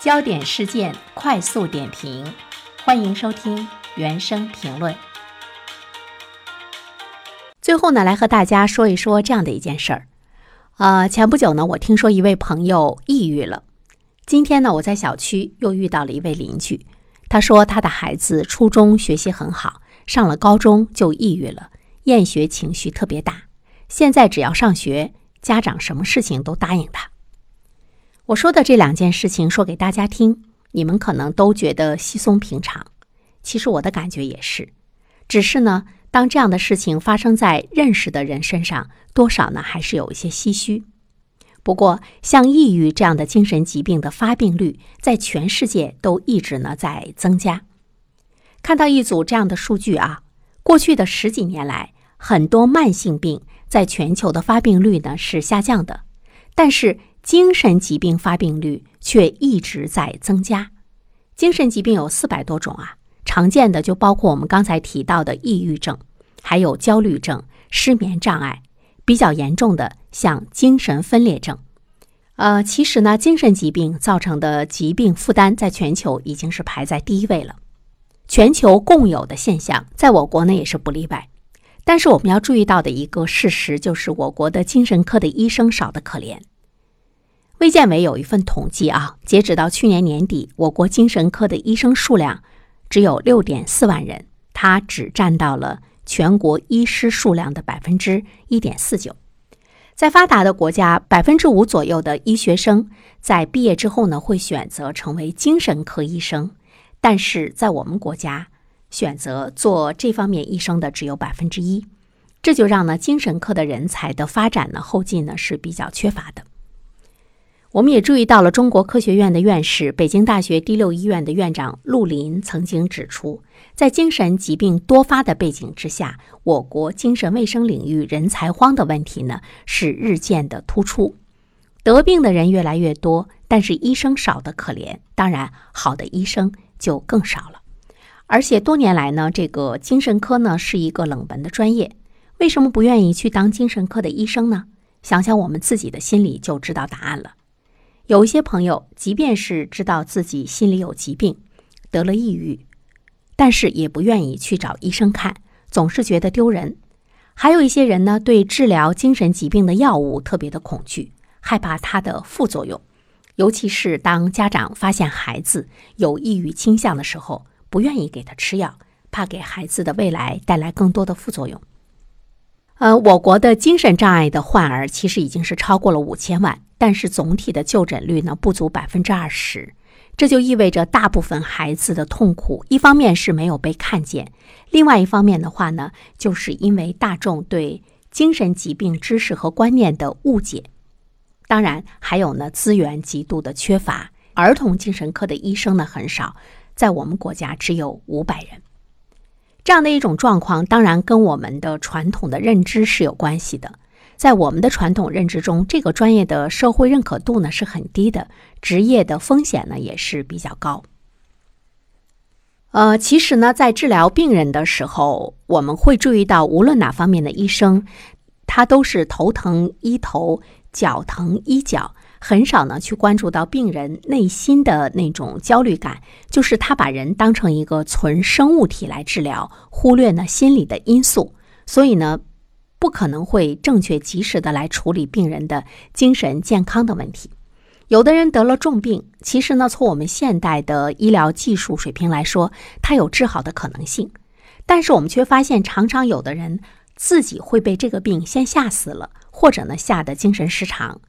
焦点事件快速点评，欢迎收听原声评论。最后呢，来和大家说一说这样的一件事儿。呃，前不久呢，我听说一位朋友抑郁了。今天呢，我在小区又遇到了一位邻居，他说他的孩子初中学习很好，上了高中就抑郁了，厌学情绪特别大。现在只要上学，家长什么事情都答应他。我说的这两件事情说给大家听，你们可能都觉得稀松平常。其实我的感觉也是，只是呢，当这样的事情发生在认识的人身上，多少呢还是有一些唏嘘。不过，像抑郁这样的精神疾病的发病率，在全世界都一直呢在增加。看到一组这样的数据啊，过去的十几年来，很多慢性病在全球的发病率呢是下降的，但是。精神疾病发病率却一直在增加。精神疾病有四百多种啊，常见的就包括我们刚才提到的抑郁症，还有焦虑症、失眠障碍，比较严重的像精神分裂症。呃，其实呢，精神疾病造成的疾病负担在全球已经是排在第一位了，全球共有的现象，在我国呢也是不例外。但是我们要注意到的一个事实就是，我国的精神科的医生少得可怜。卫健委有一份统计啊，截止到去年年底，我国精神科的医生数量只有六点四万人，它只占到了全国医师数量的百分之一点四九。在发达的国家，百分之五左右的医学生在毕业之后呢，会选择成为精神科医生，但是在我们国家，选择做这方面医生的只有百分之一，这就让呢精神科的人才的发展呢后劲呢是比较缺乏的。我们也注意到了，中国科学院的院士、北京大学第六医院的院长陆林曾经指出，在精神疾病多发的背景之下，我国精神卫生领域人才荒的问题呢是日渐的突出，得病的人越来越多，但是医生少得可怜，当然好的医生就更少了。而且多年来呢，这个精神科呢是一个冷门的专业，为什么不愿意去当精神科的医生呢？想想我们自己的心里就知道答案了。有一些朋友，即便是知道自己心里有疾病，得了抑郁，但是也不愿意去找医生看，总是觉得丢人。还有一些人呢，对治疗精神疾病的药物特别的恐惧，害怕它的副作用。尤其是当家长发现孩子有抑郁倾向的时候，不愿意给他吃药，怕给孩子的未来带来更多的副作用。呃，我国的精神障碍的患儿其实已经是超过了五千万。但是总体的就诊率呢不足百分之二十，这就意味着大部分孩子的痛苦，一方面是没有被看见，另外一方面的话呢，就是因为大众对精神疾病知识和观念的误解，当然还有呢资源极度的缺乏，儿童精神科的医生呢很少，在我们国家只有五百人，这样的一种状况，当然跟我们的传统的认知是有关系的。在我们的传统认知中，这个专业的社会认可度呢是很低的，职业的风险呢也是比较高。呃，其实呢，在治疗病人的时候，我们会注意到，无论哪方面的医生，他都是头疼医头，脚疼医脚，很少呢去关注到病人内心的那种焦虑感，就是他把人当成一个纯生物体来治疗，忽略呢心理的因素，所以呢。不可能会正确及时的来处理病人的精神健康的问题。有的人得了重病，其实呢，从我们现代的医疗技术水平来说，他有治好的可能性。但是我们却发现，常常有的人自己会被这个病先吓死了，或者呢吓得精神失常。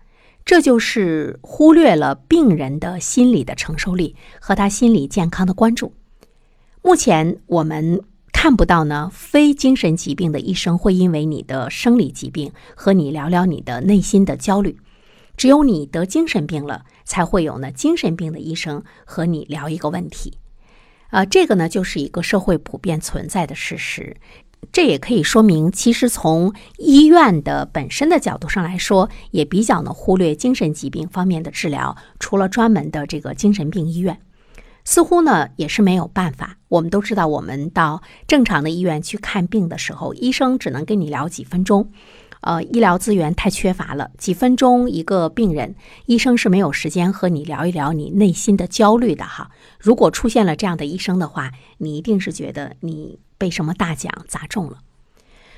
这就是忽略了病人的心理的承受力和他心理健康的关注。目前我们。看不到呢，非精神疾病的医生会因为你的生理疾病和你聊聊你的内心的焦虑，只有你得精神病了，才会有呢精神病的医生和你聊一个问题。啊，这个呢就是一个社会普遍存在的事实。这也可以说明，其实从医院的本身的角度上来说，也比较呢忽略精神疾病方面的治疗，除了专门的这个精神病医院。似乎呢也是没有办法。我们都知道，我们到正常的医院去看病的时候，医生只能跟你聊几分钟，呃，医疗资源太缺乏了，几分钟一个病人，医生是没有时间和你聊一聊你内心的焦虑的哈。如果出现了这样的医生的话，你一定是觉得你被什么大奖砸中了。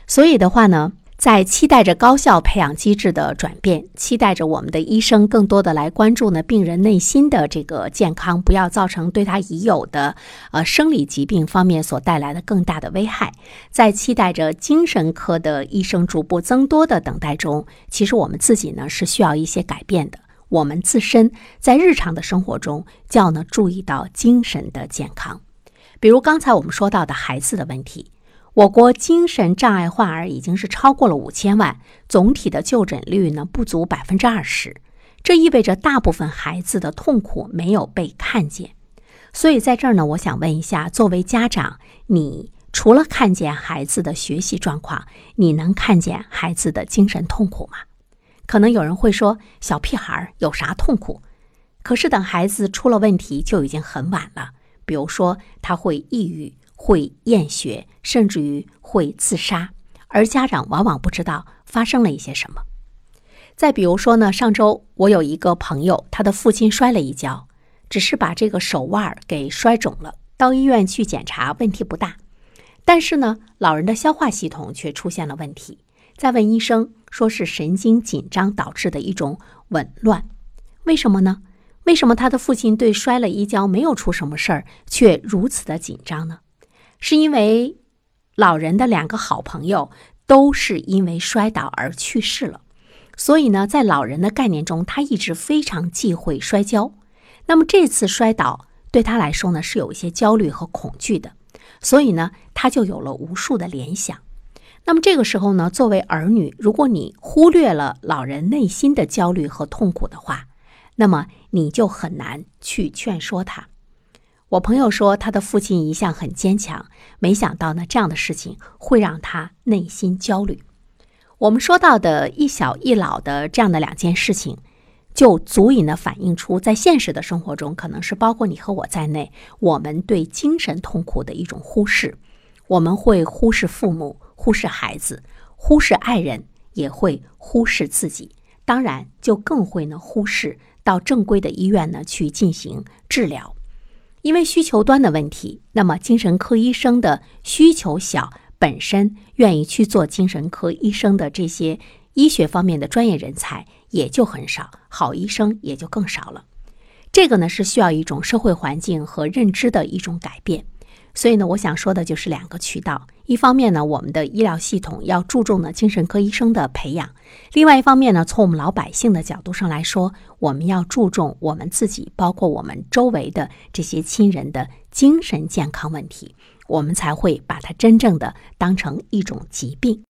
所以的话呢。在期待着高效培养机制的转变，期待着我们的医生更多的来关注呢病人内心的这个健康，不要造成对他已有的呃生理疾病方面所带来的更大的危害。在期待着精神科的医生逐步增多的等待中，其实我们自己呢是需要一些改变的。我们自身在日常的生活中就要呢注意到精神的健康，比如刚才我们说到的孩子的问题。我国精神障碍患儿已经是超过了五千万，总体的就诊率呢不足百分之二十，这意味着大部分孩子的痛苦没有被看见。所以在这儿呢，我想问一下，作为家长，你除了看见孩子的学习状况，你能看见孩子的精神痛苦吗？可能有人会说，小屁孩有啥痛苦？可是等孩子出了问题，就已经很晚了。比如说，他会抑郁。会厌学，甚至于会自杀，而家长往往不知道发生了一些什么。再比如说呢，上周我有一个朋友，他的父亲摔了一跤，只是把这个手腕给摔肿了，到医院去检查，问题不大。但是呢，老人的消化系统却出现了问题。再问医生，说是神经紧张导致的一种紊乱。为什么呢？为什么他的父亲对摔了一跤没有出什么事儿，却如此的紧张呢？是因为老人的两个好朋友都是因为摔倒而去世了，所以呢，在老人的概念中，他一直非常忌讳摔跤。那么这次摔倒对他来说呢，是有一些焦虑和恐惧的，所以呢，他就有了无数的联想。那么这个时候呢，作为儿女，如果你忽略了老人内心的焦虑和痛苦的话，那么你就很难去劝说他。我朋友说，他的父亲一向很坚强，没想到呢，这样的事情会让他内心焦虑。我们说到的一小一老的这样的两件事情，就足以呢反映出在现实的生活中，可能是包括你和我在内，我们对精神痛苦的一种忽视。我们会忽视父母，忽视孩子，忽视爱人，也会忽视自己。当然，就更会呢忽视到正规的医院呢去进行治疗。因为需求端的问题，那么精神科医生的需求小，本身愿意去做精神科医生的这些医学方面的专业人才也就很少，好医生也就更少了。这个呢是需要一种社会环境和认知的一种改变。所以呢，我想说的就是两个渠道。一方面呢，我们的医疗系统要注重呢精神科医生的培养；另外一方面呢，从我们老百姓的角度上来说，我们要注重我们自己，包括我们周围的这些亲人的精神健康问题，我们才会把它真正的当成一种疾病。